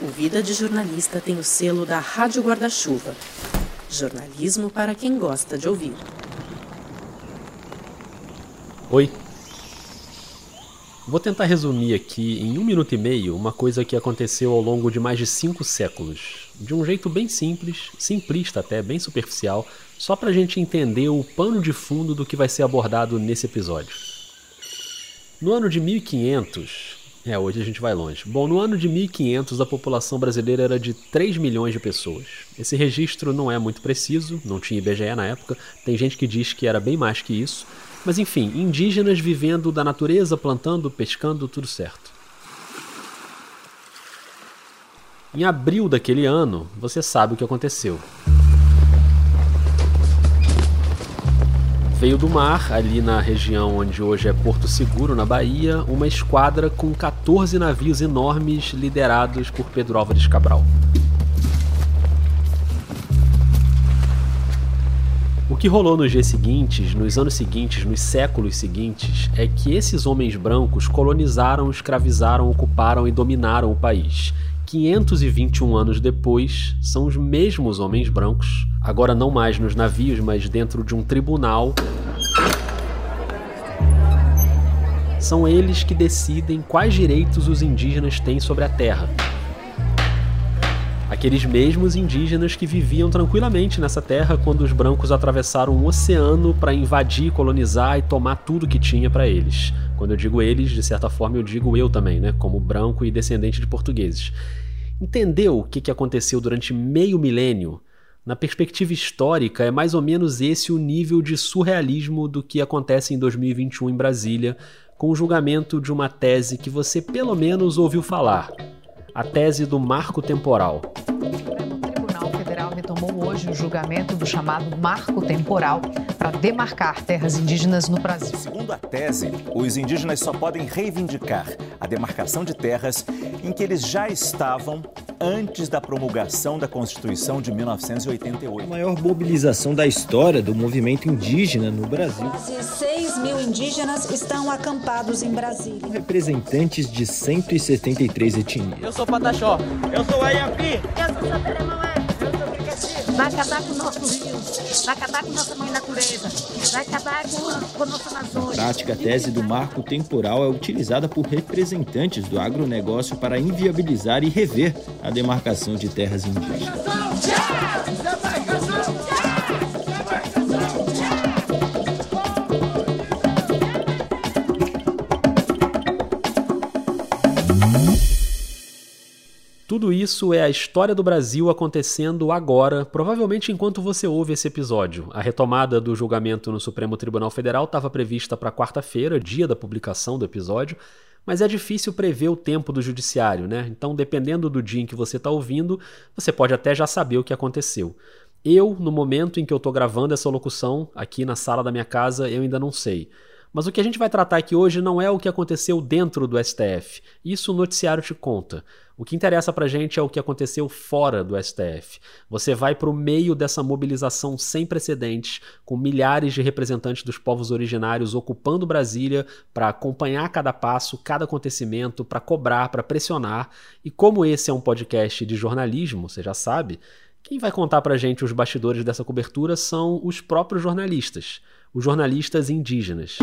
O Vida de Jornalista tem o selo da Rádio Guarda-Chuva. Jornalismo para quem gosta de ouvir. Oi. Vou tentar resumir aqui em um minuto e meio uma coisa que aconteceu ao longo de mais de cinco séculos. De um jeito bem simples, simplista até, bem superficial, só para a gente entender o pano de fundo do que vai ser abordado nesse episódio. No ano de 1500, é, hoje a gente vai longe. Bom, no ano de 1500 a população brasileira era de 3 milhões de pessoas. Esse registro não é muito preciso, não tinha IBGE na época, tem gente que diz que era bem mais que isso. Mas enfim, indígenas vivendo da natureza, plantando, pescando, tudo certo. Em abril daquele ano, você sabe o que aconteceu. Veio do mar, ali na região onde hoje é Porto Seguro, na Bahia, uma esquadra com 14 navios enormes liderados por Pedro Álvares Cabral. O que rolou nos dias seguintes, nos anos seguintes, nos séculos seguintes, é que esses homens brancos colonizaram, escravizaram, ocuparam e dominaram o país. 521 anos depois, são os mesmos homens brancos, agora não mais nos navios, mas dentro de um tribunal. São eles que decidem quais direitos os indígenas têm sobre a terra. Aqueles mesmos indígenas que viviam tranquilamente nessa terra quando os brancos atravessaram um oceano para invadir, colonizar e tomar tudo que tinha para eles. Quando eu digo eles, de certa forma eu digo eu também, né, como branco e descendente de portugueses. Entendeu o que aconteceu durante meio milênio? Na perspectiva histórica, é mais ou menos esse o nível de surrealismo do que acontece em 2021 em Brasília, com o julgamento de uma tese que você pelo menos ouviu falar: a tese do marco temporal retomou hoje o julgamento do chamado marco temporal para demarcar terras indígenas no Brasil. Segundo a tese, os indígenas só podem reivindicar a demarcação de terras em que eles já estavam antes da promulgação da Constituição de 1988. A maior mobilização da história do movimento indígena no Brasil. Quase 6 mil indígenas estão acampados em Brasília. Representantes de 173 etnias. Eu sou Pataxó. Eu sou Ayapi. Eu sou Saberemaué. Vai acabar com o nosso rio, vai acabar com nossa mãe natureza, vai acabar com, com a nossa Amazônia. A prática tese do marco temporal é utilizada por representantes do agronegócio para inviabilizar e rever a demarcação de terras indígenas. Tudo isso é a história do Brasil acontecendo agora, provavelmente enquanto você ouve esse episódio. A retomada do julgamento no Supremo Tribunal Federal estava prevista para quarta-feira, dia da publicação do episódio, mas é difícil prever o tempo do judiciário, né? Então, dependendo do dia em que você está ouvindo, você pode até já saber o que aconteceu. Eu, no momento em que eu estou gravando essa locução, aqui na sala da minha casa, eu ainda não sei. Mas o que a gente vai tratar aqui hoje não é o que aconteceu dentro do STF. Isso o noticiário te conta. O que interessa pra gente é o que aconteceu fora do STF. Você vai para o meio dessa mobilização sem precedentes, com milhares de representantes dos povos originários ocupando Brasília para acompanhar cada passo, cada acontecimento, para cobrar, para pressionar. E como esse é um podcast de jornalismo, você já sabe, quem vai contar pra gente os bastidores dessa cobertura são os próprios jornalistas os jornalistas indígenas.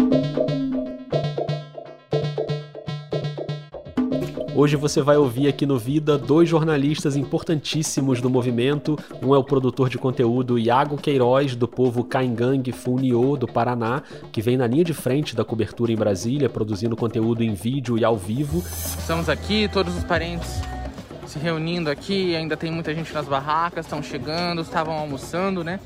Hoje você vai ouvir aqui no Vida dois jornalistas importantíssimos do movimento. Um é o produtor de conteúdo Iago Queiroz, do povo Caingangue Funiô, do Paraná, que vem na linha de frente da cobertura em Brasília, produzindo conteúdo em vídeo e ao vivo. Estamos aqui, todos os parentes se reunindo aqui, ainda tem muita gente nas barracas, estão chegando, estavam almoçando, né?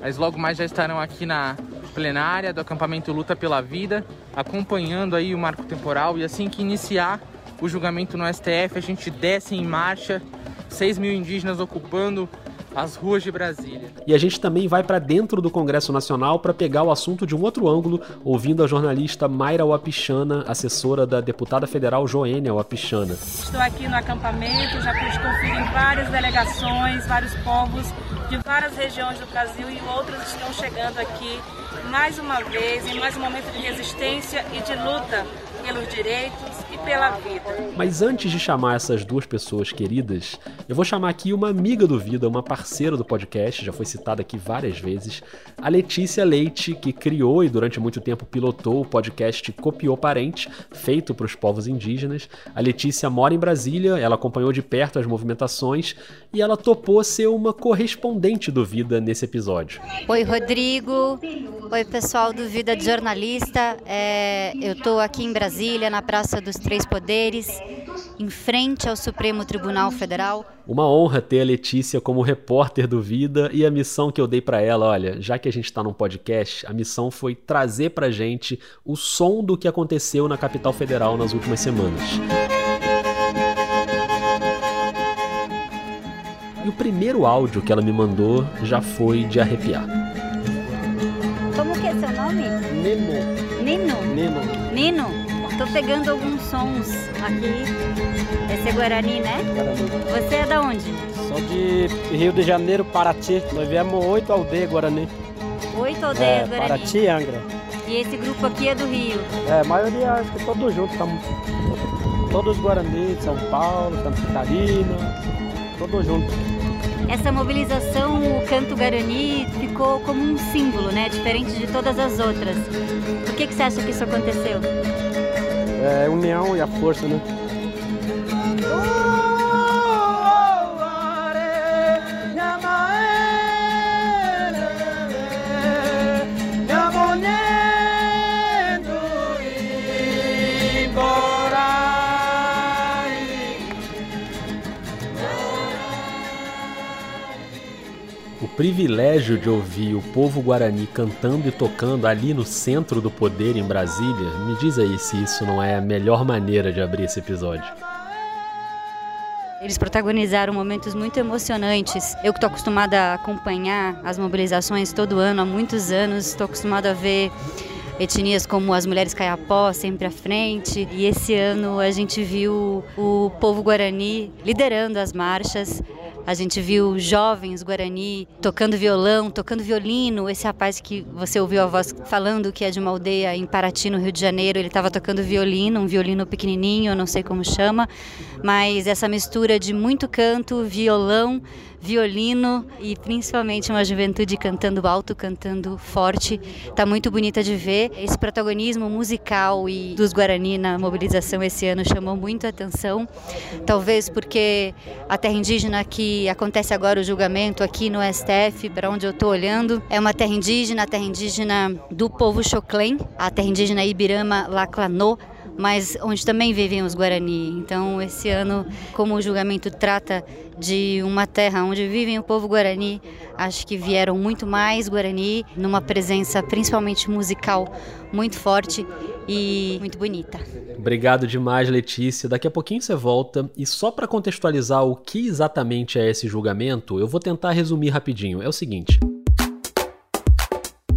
Mas logo mais já estarão aqui na plenária do acampamento Luta pela Vida, acompanhando aí o marco temporal e assim que iniciar o julgamento no STF, a gente desce em marcha, 6 mil indígenas ocupando as ruas de Brasília. E a gente também vai para dentro do Congresso Nacional para pegar o assunto de um outro ângulo, ouvindo a jornalista Mayra Wapichana, assessora da deputada federal Joênia Wapichana. Estou aqui no acampamento, já pude conferir em várias delegações, vários povos de várias regiões do Brasil e outros estão chegando aqui mais uma vez, em mais um momento de resistência e de luta pelos direitos, e pela vida. Mas antes de chamar essas duas pessoas queridas, eu vou chamar aqui uma amiga do Vida, uma parceira do podcast, já foi citada aqui várias vezes, a Letícia Leite, que criou e durante muito tempo pilotou o podcast Copiou Parente, feito para os povos indígenas. A Letícia mora em Brasília, ela acompanhou de perto as movimentações e ela topou ser uma correspondente do Vida nesse episódio. Oi, Rodrigo. Oi, pessoal do Vida de Jornalista. É, eu estou aqui em Brasília, na Praça dos Três Poderes, em frente ao Supremo Tribunal Federal. Uma honra ter a Letícia como repórter do Vida e a missão que eu dei para ela, olha, já que a gente está num podcast, a missão foi trazer pra gente o som do que aconteceu na capital federal nas últimas semanas. E o primeiro áudio que ela me mandou já foi de arrepiar. Como que é seu nome? Nino. Nino? Nino. Nino? Tô pegando alguns sons aqui. Esse é Guarani, né? Guarani. Você é da onde? Sou de Rio de Janeiro, Paraty. Nós viemos oito aldeias Guarani. Oito aldeias é, Guarani? Paraty e Angra. E esse grupo aqui é do Rio? É, a maioria, acho que todos juntos. Estamos todos Guarani, de São Paulo, Santa Catarina, todos juntos. Essa mobilização, o canto Guarani, ficou como um símbolo, né? Diferente de todas as outras. Por que, que você acha que isso aconteceu? É união e a força, né? Privilégio de ouvir o povo guarani cantando e tocando ali no centro do poder em Brasília, me diz aí se isso não é a melhor maneira de abrir esse episódio. Eles protagonizaram momentos muito emocionantes. Eu que estou acostumada a acompanhar as mobilizações todo ano, há muitos anos, estou acostumada a ver etnias como as mulheres caiapó sempre à frente. E esse ano a gente viu o povo guarani liderando as marchas. A gente viu jovens guarani tocando violão, tocando violino. Esse rapaz que você ouviu a voz falando que é de uma aldeia em Paraty, no Rio de Janeiro, ele estava tocando violino, um violino pequenininho, eu não sei como chama, mas essa mistura de muito canto, violão, violino e principalmente uma juventude cantando alto, cantando forte. Tá muito bonita de ver. Esse protagonismo musical e dos Guarani na mobilização esse ano chamou muito a atenção. Talvez porque a terra indígena que acontece agora o julgamento aqui no STF, para onde eu estou olhando, é uma terra indígena, a terra indígena do povo Xoclém, a terra indígena Ibirama Laclanô, mas onde também vivem os Guarani. Então, esse ano, como o julgamento trata de uma terra onde vivem o povo Guarani, acho que vieram muito mais Guarani, numa presença principalmente musical muito forte e muito bonita. Obrigado demais, Letícia. Daqui a pouquinho você volta. E só para contextualizar o que exatamente é esse julgamento, eu vou tentar resumir rapidinho. É o seguinte.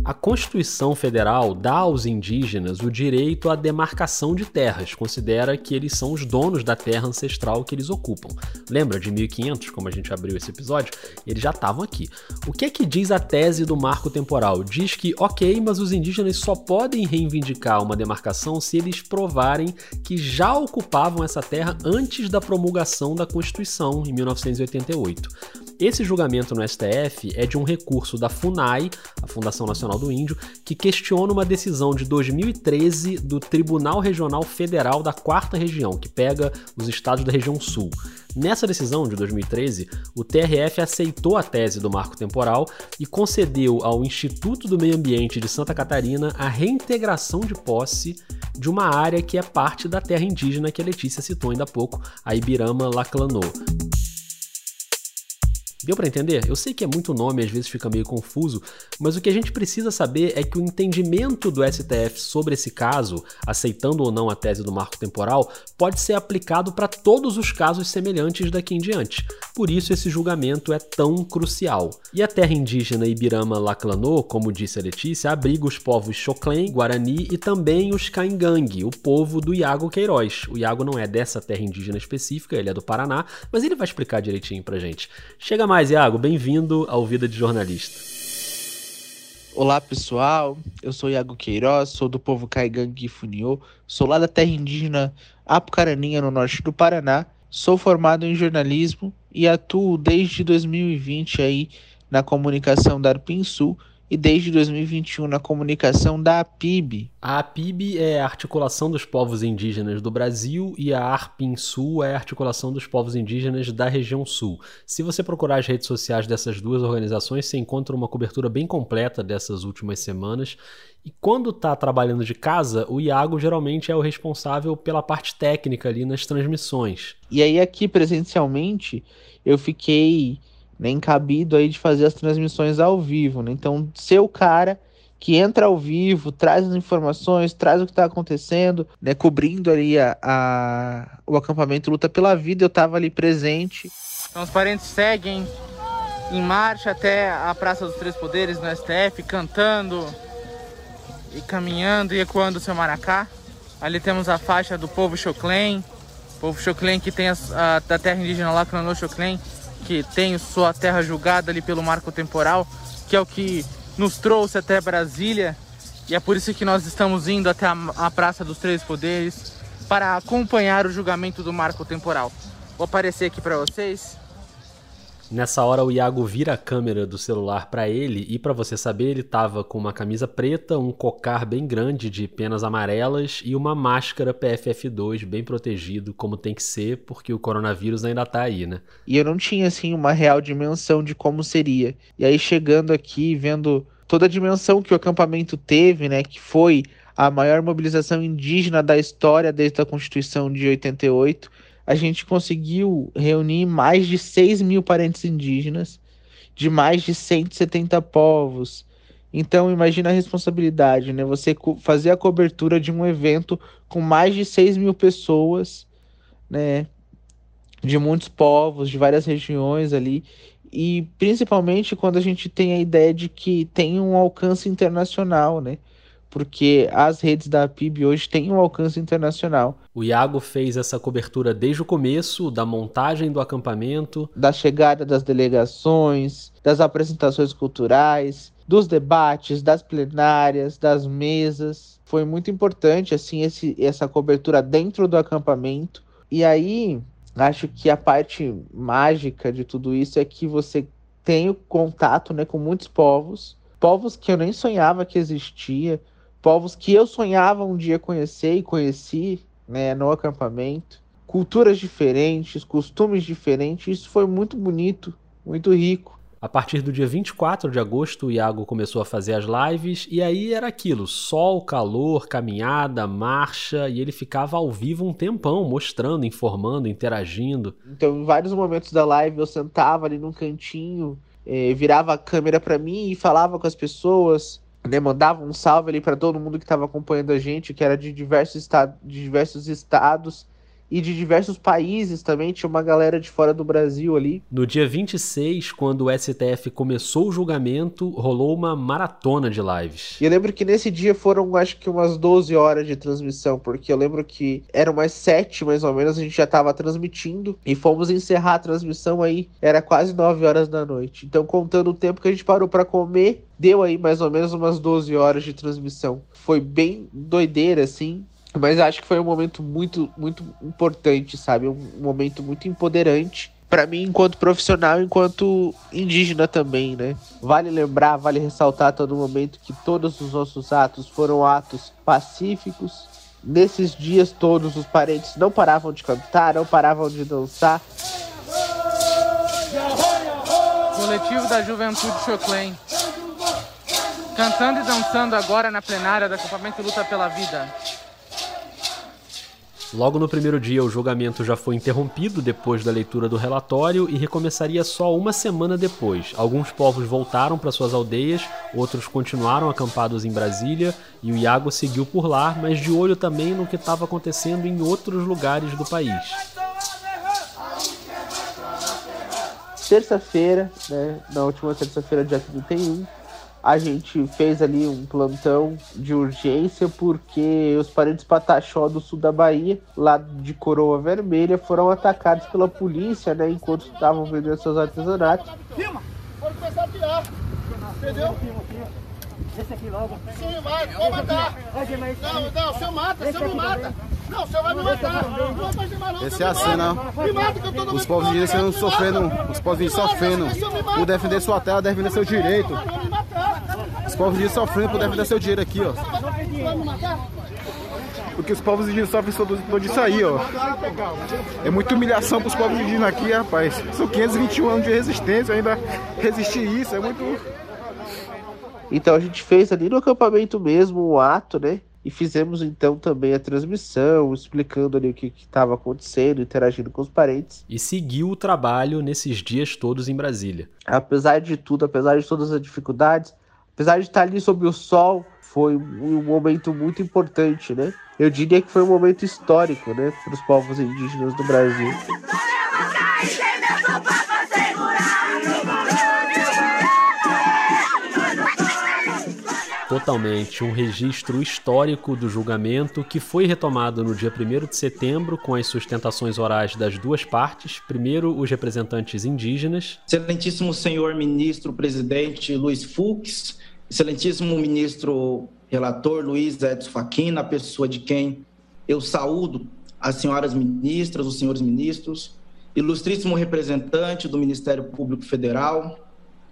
A Constituição Federal dá aos indígenas o direito à demarcação de terras, considera que eles são os donos da terra ancestral que eles ocupam. Lembra de 1500, como a gente abriu esse episódio? Eles já estavam aqui. O que é que diz a tese do marco temporal? Diz que, ok, mas os indígenas só podem reivindicar uma demarcação se eles provarem que já ocupavam essa terra antes da promulgação da Constituição, em 1988. Esse julgamento no STF é de um recurso da FUNAI, a Fundação Nacional do Índio, que questiona uma decisão de 2013 do Tribunal Regional Federal da Quarta Região, que pega os estados da região Sul. Nessa decisão de 2013, o TRF aceitou a tese do marco temporal e concedeu ao Instituto do Meio Ambiente de Santa Catarina a reintegração de posse de uma área que é parte da terra indígena que a Letícia citou ainda há pouco, a Ibirama Laclanô. Deu para entender? Eu sei que é muito nome, às vezes fica meio confuso, mas o que a gente precisa saber é que o entendimento do STF sobre esse caso, aceitando ou não a tese do marco temporal, pode ser aplicado para todos os casos semelhantes daqui em diante. Por isso esse julgamento é tão crucial. E a terra indígena Ibirama Laclanô, como disse a Letícia, abriga os povos Xoclém, Guarani e também os Caingangue, o povo do Iago Queiroz. O Iago não é dessa terra indígena específica, ele é do Paraná, mas ele vai explicar direitinho pra gente. Chega mais, Iago. Bem-vindo ao Vida de Jornalista. Olá, pessoal. Eu sou Iago Queiroz, sou do povo Caigangue Funiô. Sou lá da terra indígena Apucaraninha, no norte do Paraná. Sou formado em jornalismo e atuo desde 2020 aí na comunicação da Arpinsul e desde 2021 na comunicação da APIB. A APIB é a Articulação dos Povos Indígenas do Brasil e a ARPINSUL é a Articulação dos Povos Indígenas da Região Sul. Se você procurar as redes sociais dessas duas organizações, você encontra uma cobertura bem completa dessas últimas semanas. E quando está trabalhando de casa, o Iago geralmente é o responsável pela parte técnica ali nas transmissões. E aí aqui presencialmente eu fiquei nem cabido aí de fazer as transmissões ao vivo, né? Então, ser o cara que entra ao vivo, traz as informações, traz o que está acontecendo, né? Cobrindo ali a, a, o acampamento Luta pela Vida, eu estava ali presente. Então, os parentes seguem em marcha até a Praça dos Três Poderes no STF, cantando e caminhando e ecoando o seu maracá. Ali temos a faixa do povo Choclen, povo Choclen que tem a, a da terra indígena lá, Clanô Choclen, que tem sua terra julgada ali pelo marco temporal, que é o que nos trouxe até Brasília. E é por isso que nós estamos indo até a, a Praça dos Três Poderes para acompanhar o julgamento do marco temporal. Vou aparecer aqui para vocês. Nessa hora o Iago vira a câmera do celular para ele e para você saber ele tava com uma camisa preta, um cocar bem grande de penas amarelas e uma máscara PFF2 bem protegido, como tem que ser, porque o coronavírus ainda tá aí, né? E eu não tinha assim uma real dimensão de como seria. E aí chegando aqui, vendo toda a dimensão que o acampamento teve, né, que foi a maior mobilização indígena da história desde a Constituição de 88 a gente conseguiu reunir mais de 6 mil parentes indígenas de mais de 170 povos. Então, imagina a responsabilidade, né? Você fazer a cobertura de um evento com mais de 6 mil pessoas, né? De muitos povos, de várias regiões ali. E principalmente quando a gente tem a ideia de que tem um alcance internacional, né? Porque as redes da PIB hoje têm um alcance internacional. O Iago fez essa cobertura desde o começo, da montagem do acampamento, da chegada das delegações, das apresentações culturais, dos debates, das plenárias, das mesas. Foi muito importante assim esse, essa cobertura dentro do acampamento. E aí, acho que a parte mágica de tudo isso é que você tem o contato, né, com muitos povos, povos que eu nem sonhava que existia, povos que eu sonhava um dia conhecer e conheci né, no acampamento, culturas diferentes, costumes diferentes, isso foi muito bonito, muito rico. A partir do dia 24 de agosto, o Iago começou a fazer as lives e aí era aquilo: sol, calor, caminhada, marcha, e ele ficava ao vivo um tempão, mostrando, informando, interagindo. Então, em vários momentos da live, eu sentava ali num cantinho, eh, virava a câmera para mim e falava com as pessoas, né, mandava um salve ali para todo mundo que estava acompanhando a gente, que era de diversos, estados, de diversos estados e de diversos países também, tinha uma galera de fora do Brasil ali. No dia 26, quando o STF começou o julgamento, rolou uma maratona de lives. E eu lembro que nesse dia foram, acho que umas 12 horas de transmissão, porque eu lembro que eram umas 7 mais ou menos, a gente já estava transmitindo e fomos encerrar a transmissão aí, era quase 9 horas da noite. Então, contando o tempo que a gente parou para comer, deu aí mais ou menos umas 12 horas de transmissão. Foi bem doideira, assim. Mas acho que foi um momento muito, muito importante, sabe? Um momento muito empoderante para mim enquanto profissional, enquanto indígena também, né? Vale lembrar, vale ressaltar a todo momento que todos os nossos atos foram atos pacíficos. Nesses dias todos os parentes não paravam de cantar, não paravam de dançar. Coletivo da Juventude Choclen. Cantando e dançando agora na plenária do acampamento Luta pela Vida. Logo no primeiro dia, o julgamento já foi interrompido depois da leitura do relatório e recomeçaria só uma semana depois. Alguns povos voltaram para suas aldeias, outros continuaram acampados em Brasília e o Iago seguiu por lá, mas de olho também no que estava acontecendo em outros lugares do país. Terça-feira, né, na última terça-feira, dia 31, a gente fez ali um plantão de urgência porque os parentes Pataxó do sul da Bahia, lá de Coroa Vermelha, foram atacados pela polícia, né, enquanto estavam vendendo seus artesanatos. Filma! Pode começar a piar. Entendeu? Esse aqui logo. Sim, vai, pode matar. Não, não, o senhor mata, o senhor me mata. Essa é a cena. Os povos indígenas estão sofrendo, os povos indígenas sofrendo por defender sua terra, defender seu direito. Os povos indígenas sofrendo por defender seu direito aqui, ó. Porque os povos indígenas sofrem todo isso aí, ó. É muita humilhação para os povos indígenas aqui, rapaz. São 521 anos de resistência, ainda resistir isso é muito. Então a gente fez ali no acampamento mesmo o um ato, né? E fizemos então também a transmissão, explicando ali o que estava acontecendo, interagindo com os parentes. E seguiu o trabalho nesses dias todos em Brasília. Apesar de tudo, apesar de todas as dificuldades, apesar de estar ali sob o sol, foi um momento muito importante, né? Eu diria que foi um momento histórico, né, para os povos indígenas do Brasil. totalmente um registro histórico do julgamento que foi retomado no dia 1 de setembro com as sustentações orais das duas partes. Primeiro, os representantes indígenas. Excelentíssimo senhor ministro presidente Luiz Fux, excelentíssimo ministro relator Luiz Edson Faquina, a pessoa de quem eu saúdo as senhoras ministras, os senhores ministros, ilustríssimo representante do Ministério Público Federal,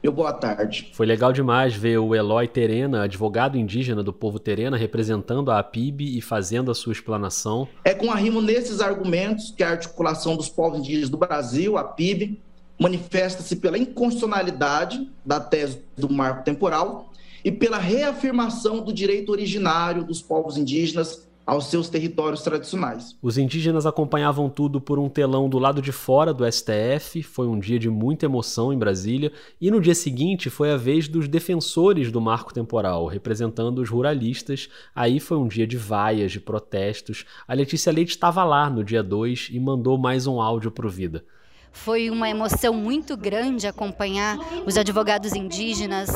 meu boa tarde. Foi legal demais ver o Eloy Terena, advogado indígena do povo Terena, representando a APIB e fazendo a sua explanação. É com arrimo nesses argumentos que a articulação dos povos indígenas do Brasil, a PIB, manifesta-se pela inconstitucionalidade da tese do marco temporal e pela reafirmação do direito originário dos povos indígenas aos seus territórios tradicionais. Os indígenas acompanhavam tudo por um telão do lado de fora do STF. Foi um dia de muita emoção em Brasília. E no dia seguinte foi a vez dos defensores do marco temporal, representando os ruralistas. Aí foi um dia de vaias, de protestos. A Letícia Leite estava lá no dia 2 e mandou mais um áudio para o Vida. Foi uma emoção muito grande acompanhar os advogados indígenas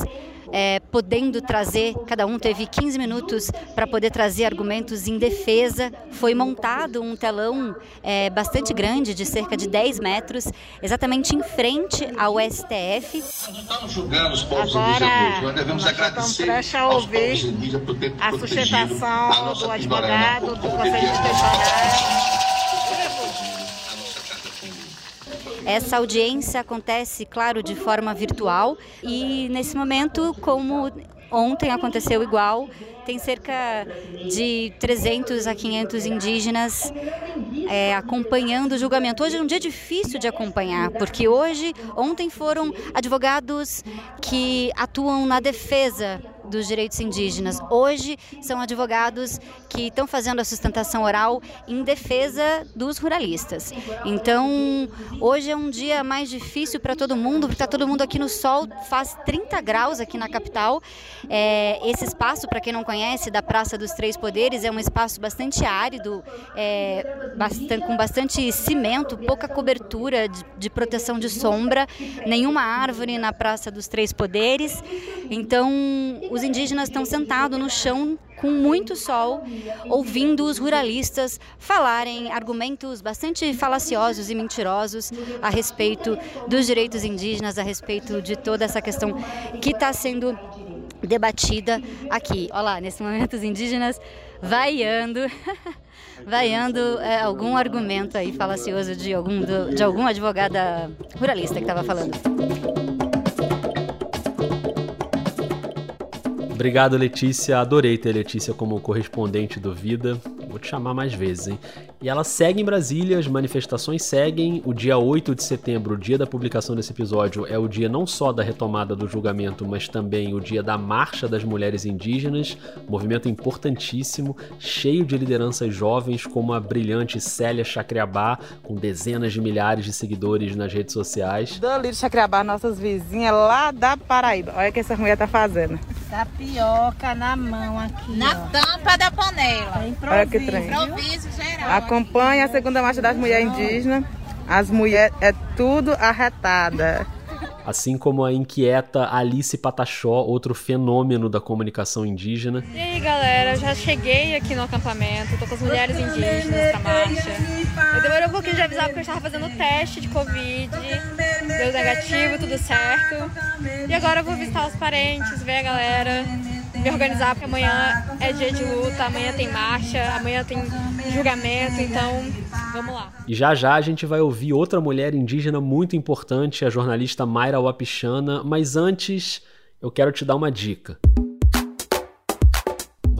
é, podendo trazer, cada um teve 15 minutos para poder trazer argumentos em defesa. Foi montado um telão é, bastante grande, de cerca de 10 metros, exatamente em frente ao STF. Nós estamos julgando os povos Agora, indígenas, nós devemos nós agradecer aos povos indígenas por ter a sustentação do advogado, do Conselho Inspecional. Essa audiência acontece, claro, de forma virtual e nesse momento, como ontem aconteceu igual, tem cerca de 300 a 500 indígenas é, acompanhando o julgamento. Hoje é um dia difícil de acompanhar, porque hoje, ontem foram advogados que atuam na defesa dos direitos indígenas. Hoje são advogados que estão fazendo a sustentação oral em defesa dos ruralistas. Então, hoje é um dia mais difícil para todo mundo, porque está todo mundo aqui no sol, faz 30 graus aqui na capital. É, esse espaço, para quem não conhece, da Praça dos Três Poderes, é um espaço bastante árido, é, bastante, com bastante cimento, pouca cobertura de, de proteção de sombra, nenhuma árvore na Praça dos Três Poderes. Então, os indígenas estão sentados no chão com muito sol, ouvindo os ruralistas falarem argumentos bastante falaciosos e mentirosos a respeito dos direitos indígenas, a respeito de toda essa questão que está sendo debatida aqui. Olha lá, nesse momento os indígenas vaiando, vaiando é, algum argumento aí falacioso de algum, de algum advogada ruralista que estava falando. Obrigado, Letícia. Adorei ter Letícia como correspondente do Vida. Vou te chamar mais vezes, hein? E ela segue em Brasília, as manifestações seguem. O dia 8 de setembro, o dia da publicação desse episódio, é o dia não só da retomada do julgamento, mas também o dia da Marcha das Mulheres Indígenas. Movimento importantíssimo, cheio de lideranças jovens, como a brilhante Célia Chacriabá, com dezenas de milhares de seguidores nas redes sociais. Dali de Chacriabá, nossas vizinhas lá da Paraíba. Olha o que essa mulher tá fazendo. Tapioca na mão aqui. Na ó. tampa da panela. É Olha que trem. Acompanha a segunda marcha das mulheres indígenas. As mulheres é tudo arretada. Assim como a inquieta Alice Patachó, outro fenômeno da comunicação indígena. E aí galera, já cheguei aqui no acampamento, tô com as mulheres indígenas pra marcha. Eu demorei um pouquinho de avisar porque eu estava fazendo teste de Covid, deu negativo, tudo certo. E agora eu vou visitar os parentes, ver a galera, me organizar, porque amanhã é dia de luta, amanhã tem marcha, amanhã tem julgamento, então vamos lá. E já já a gente vai ouvir outra mulher indígena muito importante, a jornalista Mayra Wapichana, mas antes eu quero te dar uma dica.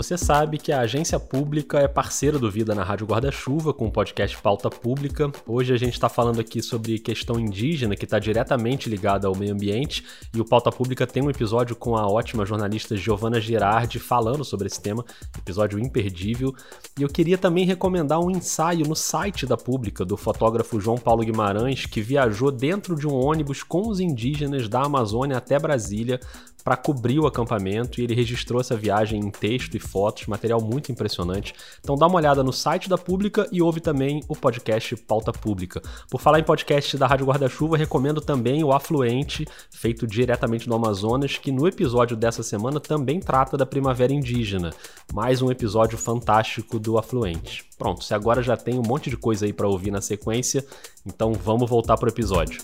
Você sabe que a agência pública é parceira do Vida na Rádio Guarda-Chuva com o podcast Pauta Pública. Hoje a gente está falando aqui sobre questão indígena, que está diretamente ligada ao meio ambiente, e o Pauta Pública tem um episódio com a ótima jornalista Giovana Girardi falando sobre esse tema, episódio imperdível. E eu queria também recomendar um ensaio no site da Pública do fotógrafo João Paulo Guimarães, que viajou dentro de um ônibus com os indígenas da Amazônia até Brasília para cobrir o acampamento e ele registrou essa viagem em texto e fotos, material muito impressionante. Então dá uma olhada no site da Pública e ouve também o podcast Pauta Pública. Por falar em podcast da Rádio Guarda-Chuva, recomendo também o Afluente, feito diretamente do Amazonas, que no episódio dessa semana também trata da primavera indígena. Mais um episódio fantástico do Afluente. Pronto, se agora já tem um monte de coisa aí para ouvir na sequência, então vamos voltar pro episódio.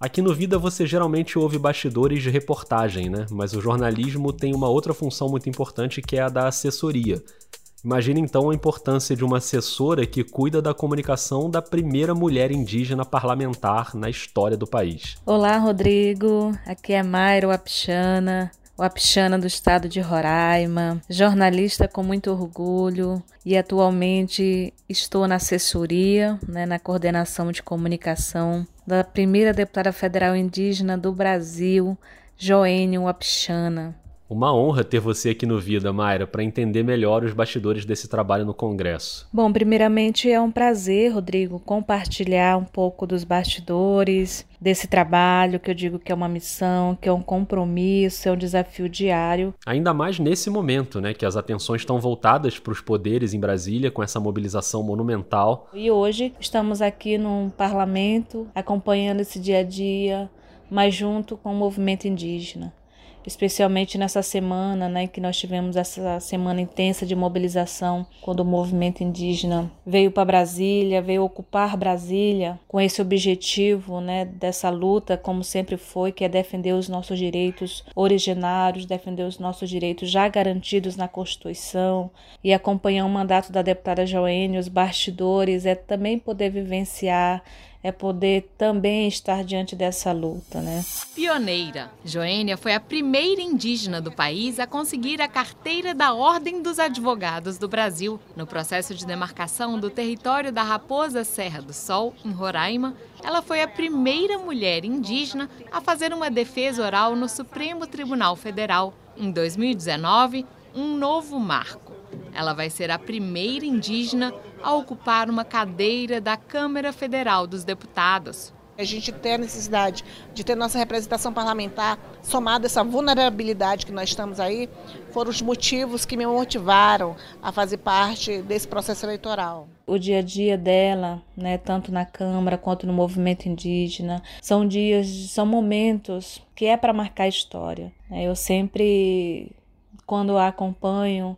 Aqui no Vida você geralmente ouve bastidores de reportagem, né? Mas o jornalismo tem uma outra função muito importante que é a da assessoria. Imagina então a importância de uma assessora que cuida da comunicação da primeira mulher indígena parlamentar na história do país. Olá, Rodrigo. Aqui é Mayra Wapchana, Wapchana do estado de Roraima, jornalista com muito orgulho e atualmente estou na assessoria, né, na coordenação de comunicação da primeira deputada federal indígena do Brasil, Joênio Wapchana. Uma honra ter você aqui no Vida, Mayra, para entender melhor os bastidores desse trabalho no Congresso. Bom, primeiramente é um prazer, Rodrigo, compartilhar um pouco dos bastidores desse trabalho, que eu digo que é uma missão, que é um compromisso, é um desafio diário. Ainda mais nesse momento, né, que as atenções estão voltadas para os poderes em Brasília com essa mobilização monumental. E hoje estamos aqui no parlamento acompanhando esse dia a dia, mas junto com o movimento indígena especialmente nessa semana, né, que nós tivemos essa semana intensa de mobilização, quando o movimento indígena veio para Brasília, veio ocupar Brasília com esse objetivo, né, dessa luta, como sempre foi, que é defender os nossos direitos originários, defender os nossos direitos já garantidos na Constituição e acompanhar o mandato da deputada Joênia, os bastidores, é também poder vivenciar é poder também estar diante dessa luta, né? Pioneira, Joênia foi a primeira indígena do país a conseguir a carteira da Ordem dos Advogados do Brasil. No processo de demarcação do território da Raposa Serra do Sol, em Roraima, ela foi a primeira mulher indígena a fazer uma defesa oral no Supremo Tribunal Federal. Em 2019, um novo marco. Ela vai ser a primeira indígena a ocupar uma cadeira da Câmara Federal dos Deputados. A gente tem a necessidade de ter nossa representação parlamentar, somada essa vulnerabilidade que nós estamos aí, foram os motivos que me motivaram a fazer parte desse processo eleitoral. O dia a dia dela, né, tanto na Câmara quanto no movimento indígena, são dias, são momentos que é para marcar história. Né. Eu sempre, quando a acompanho,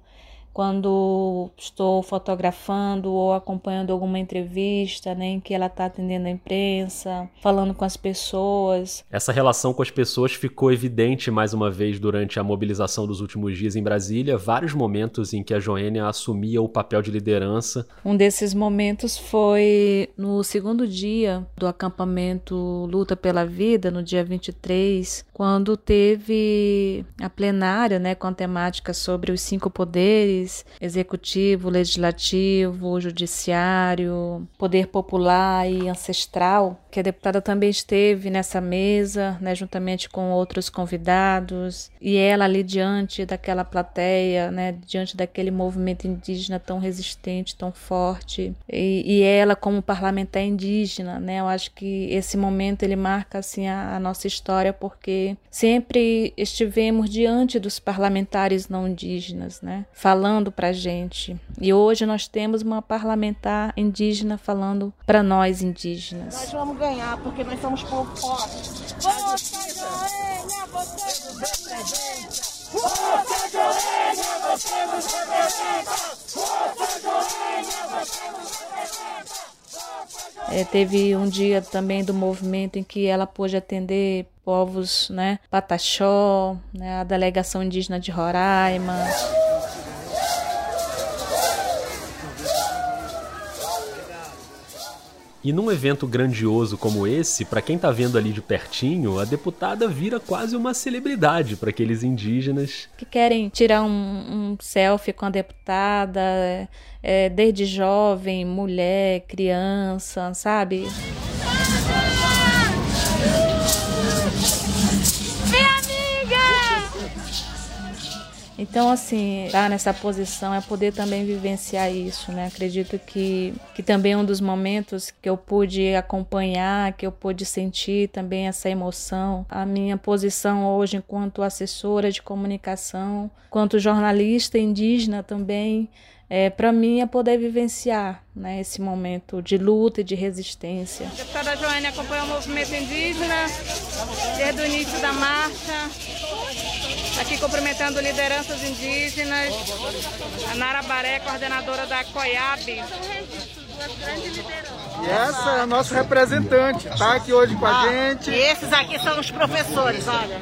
quando estou fotografando ou acompanhando alguma entrevista, né, em que ela está atendendo a imprensa, falando com as pessoas. Essa relação com as pessoas ficou evidente mais uma vez durante a mobilização dos últimos dias em Brasília, vários momentos em que a Joênia assumia o papel de liderança. Um desses momentos foi no segundo dia do acampamento Luta pela Vida, no dia 23, quando teve a plenária, né, com a temática sobre os cinco poderes poderes executivo, legislativo, judiciário, poder popular e ancestral, que a deputada também esteve nessa mesa, né, juntamente com outros convidados, e ela ali diante daquela plateia, né, diante daquele movimento indígena tão resistente, tão forte, e, e ela como parlamentar indígena, né, eu acho que esse momento ele marca assim a, a nossa história porque sempre estivemos diante dos parlamentares não indígenas, né, falando falando para a gente. E hoje nós temos uma parlamentar indígena falando para nós indígenas. Nós vamos ganhar porque nós somos povo forte. Você, Joênia, você nos representa. Você, Joênia, você nos representa. Você, Joênia, você nos representa. É, teve um dia também do movimento em que ela pôde atender povos, né, Pataxó, né, a delegação indígena de Roraima. E num evento grandioso como esse, para quem tá vendo ali de pertinho, a deputada vira quase uma celebridade para aqueles indígenas que querem tirar um, um selfie com a deputada, é, desde jovem, mulher, criança, sabe? Então, assim, estar nessa posição é poder também vivenciar isso, né? Acredito que, que também é um dos momentos que eu pude acompanhar, que eu pude sentir também essa emoção. A minha posição hoje enquanto assessora de comunicação, enquanto jornalista indígena também, é, para mim é poder vivenciar né, esse momento de luta e de resistência. A deputada Joane acompanhou o movimento indígena desde o início da marcha, aqui cumprimentando lideranças indígenas, a Nara Baré, coordenadora da COIAB. E essa é a nossa representante, tá aqui hoje com a gente. E esses aqui são os professores, olha.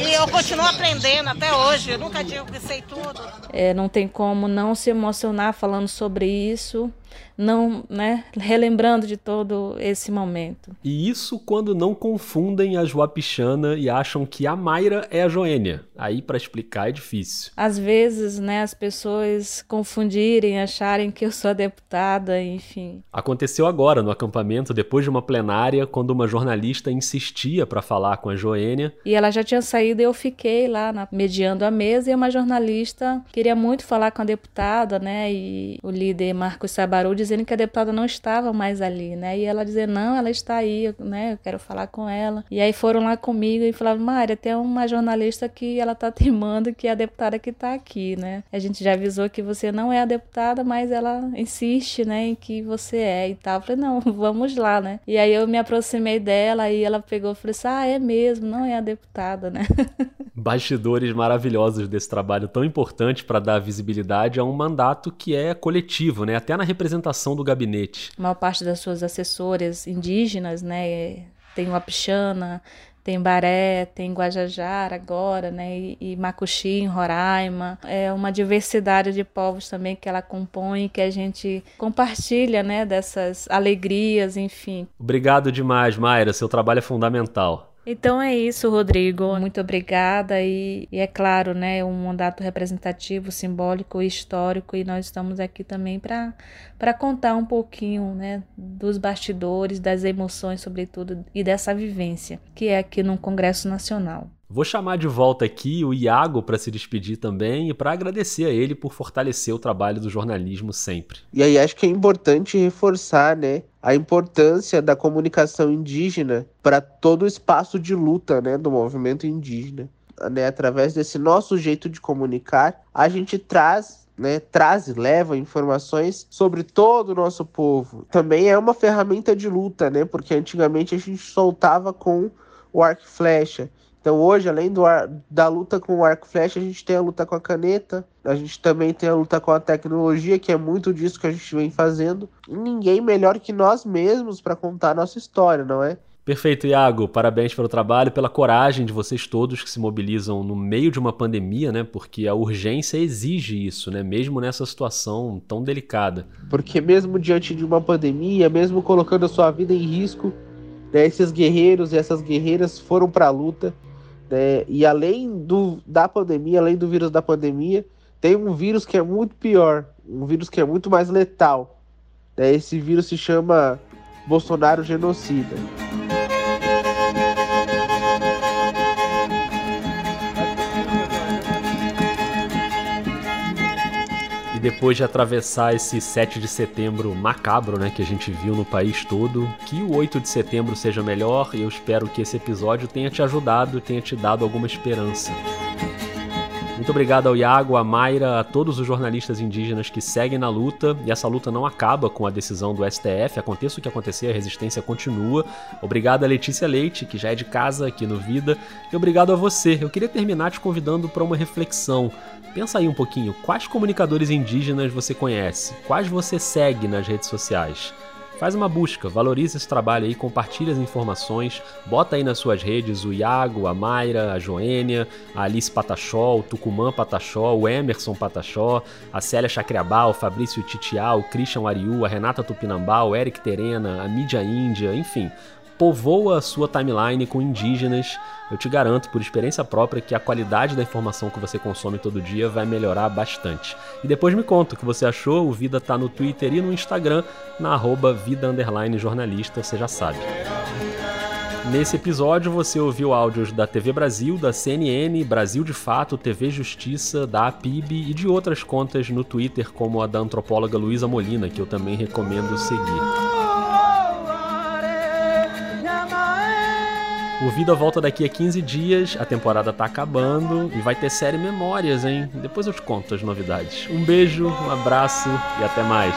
E eu continuo aprendendo até hoje, eu nunca digo que sei tudo. É, não tem como não se emocionar falando sobre isso não, né, relembrando de todo esse momento. E isso quando não confundem a Joapichana e acham que a Mayra é a Joênia. Aí para explicar é difícil. Às vezes, né, as pessoas confundirem, acharem que eu sou a deputada, enfim. Aconteceu agora no acampamento depois de uma plenária, quando uma jornalista insistia para falar com a Joênia. E ela já tinha saído e eu fiquei lá na, mediando a mesa e uma jornalista queria muito falar com a deputada, né, e o líder Marcos Sabaru dizendo que a deputada não estava mais ali, né? E ela dizia, não, ela está aí, né? Eu quero falar com ela. E aí foram lá comigo e falaram, Mária, tem uma jornalista que ela tá teimando que é a deputada que está aqui, né? A gente já avisou que você não é a deputada, mas ela insiste, né, em que você é e tal. Eu falei, não, vamos lá, né? E aí eu me aproximei dela e ela pegou e falou assim, ah, é mesmo, não é a deputada, né? Bastidores maravilhosos desse trabalho tão importante para dar visibilidade a um mandato que é coletivo, né? Até na representação do gabinete. A maior parte das suas assessoras indígenas, né, tem Wapichana, tem Baré, tem Guajajara agora, né, e, e Macuxi em Roraima. É uma diversidade de povos também que ela compõe, que a gente compartilha, né, dessas alegrias, enfim. Obrigado demais, Mayra, seu trabalho é fundamental. Então é isso, Rodrigo. Muito obrigada. E, e, é claro, né, um mandato representativo, simbólico e histórico. E nós estamos aqui também para contar um pouquinho né, dos bastidores, das emoções, sobretudo, e dessa vivência que é aqui no Congresso Nacional. Vou chamar de volta aqui o Iago para se despedir também e para agradecer a ele por fortalecer o trabalho do jornalismo sempre. E aí acho que é importante reforçar, né, a importância da comunicação indígena para todo o espaço de luta, né, do movimento indígena. Né, através desse nosso jeito de comunicar, a gente traz né, traz e leva informações sobre todo o nosso povo. Também é uma ferramenta de luta, né, porque antigamente a gente soltava com o arco e flecha. Então hoje, além do ar, da luta com o arco flecha, a gente tem a luta com a caneta, a gente também tem a luta com a tecnologia, que é muito disso que a gente vem fazendo. E ninguém melhor que nós mesmos para contar a nossa história, não é? Perfeito, Iago. Parabéns pelo trabalho, pela coragem de vocês todos que se mobilizam no meio de uma pandemia, né? Porque a urgência exige isso, né? Mesmo nessa situação tão delicada. Porque mesmo diante de uma pandemia, mesmo colocando a sua vida em risco, né, esses guerreiros e essas guerreiras foram para a luta né? E além do, da pandemia, além do vírus da pandemia, tem um vírus que é muito pior, um vírus que é muito mais letal. Né? Esse vírus se chama Bolsonaro genocida. Depois de atravessar esse 7 de setembro macabro, né, que a gente viu no país todo, que o 8 de setembro seja melhor e eu espero que esse episódio tenha te ajudado, tenha te dado alguma esperança. Muito obrigado ao Iago, a Mayra, a todos os jornalistas indígenas que seguem na luta. E essa luta não acaba com a decisão do STF. Aconteça o que acontecer, a resistência continua. Obrigado a Letícia Leite, que já é de casa aqui no Vida. E obrigado a você. Eu queria terminar te convidando para uma reflexão. Pensa aí um pouquinho, quais comunicadores indígenas você conhece? Quais você segue nas redes sociais? Faz uma busca, valoriza esse trabalho aí, compartilha as informações, bota aí nas suas redes o Iago, a Mayra, a Joênia, a Alice Patachó, o Tucumã Patachó, o Emerson Patachó, a Célia Chacriabá, o Fabrício Titiá, o Christian Ariu, a Renata Tupinambá, o Eric Terena, a Mídia Índia, enfim povoa a sua timeline com indígenas. Eu te garanto, por experiência própria, que a qualidade da informação que você consome todo dia vai melhorar bastante. E depois me conta o que você achou. O Vida tá no Twitter e no Instagram, na arroba Vida Jornalista, você já sabe. Nesse episódio você ouviu áudios da TV Brasil, da CNN, Brasil de Fato, TV Justiça, da APIB e de outras contas no Twitter, como a da antropóloga Luísa Molina, que eu também recomendo seguir. O Vida volta daqui a 15 dias, a temporada tá acabando e vai ter série Memórias, hein? Depois eu te conto as novidades. Um beijo, um abraço e até mais.